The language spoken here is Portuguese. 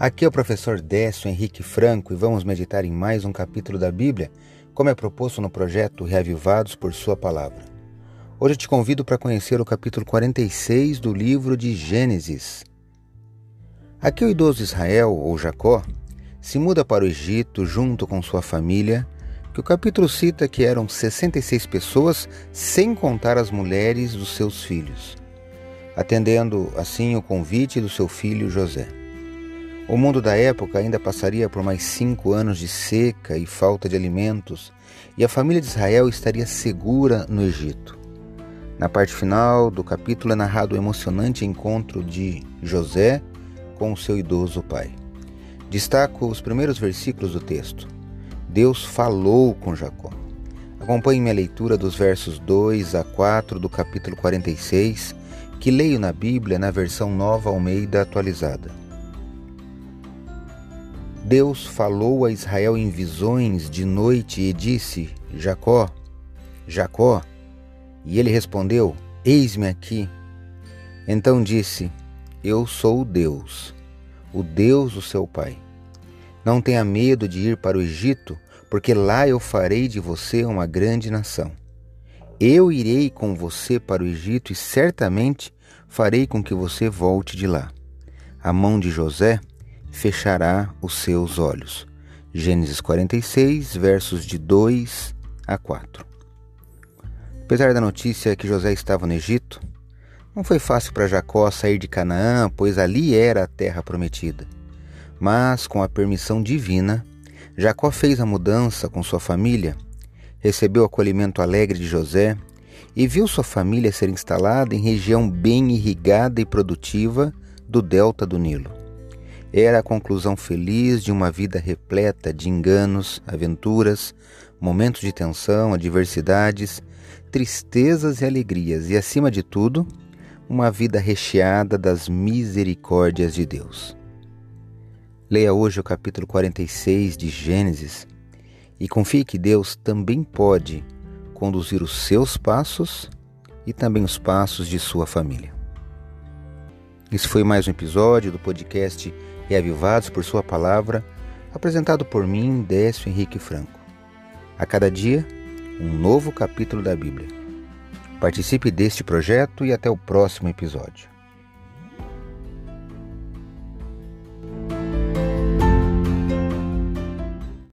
Aqui é o professor Décio Henrique Franco e vamos meditar em mais um capítulo da Bíblia, como é proposto no projeto Reavivados por Sua Palavra. Hoje te convido para conhecer o capítulo 46 do livro de Gênesis. Aqui o idoso Israel, ou Jacó, se muda para o Egito junto com sua família, que o capítulo cita que eram 66 pessoas, sem contar as mulheres dos seus filhos, atendendo assim o convite do seu filho José. O mundo da época ainda passaria por mais cinco anos de seca e falta de alimentos, e a família de Israel estaria segura no Egito. Na parte final do capítulo é narrado o emocionante encontro de José com o seu idoso pai. Destaco os primeiros versículos do texto. Deus falou com Jacó. Acompanhe minha leitura dos versos 2 a 4 do capítulo 46, que leio na Bíblia na versão Nova Almeida atualizada. Deus falou a Israel em visões de noite e disse: Jacó, Jacó. E ele respondeu: Eis-me aqui. Então disse: Eu sou o Deus, o Deus do seu pai. Não tenha medo de ir para o Egito, porque lá eu farei de você uma grande nação. Eu irei com você para o Egito e certamente farei com que você volte de lá. A mão de José fechará os seus olhos. Gênesis 46, versos de 2 a 4. Apesar da notícia que José estava no Egito, não foi fácil para Jacó sair de Canaã, pois ali era a terra prometida. Mas, com a permissão divina, Jacó fez a mudança com sua família, recebeu o acolhimento alegre de José e viu sua família ser instalada em região bem irrigada e produtiva do delta do Nilo. Era a conclusão feliz de uma vida repleta de enganos, aventuras, momentos de tensão, adversidades, tristezas e alegrias, e acima de tudo, uma vida recheada das misericórdias de Deus. Leia hoje o capítulo 46 de Gênesis e confie que Deus também pode conduzir os seus passos e também os passos de sua família. Esse foi mais um episódio do podcast Reavivados por Sua Palavra, apresentado por mim, Décio Henrique Franco. A cada dia, um novo capítulo da Bíblia. Participe deste projeto e até o próximo episódio.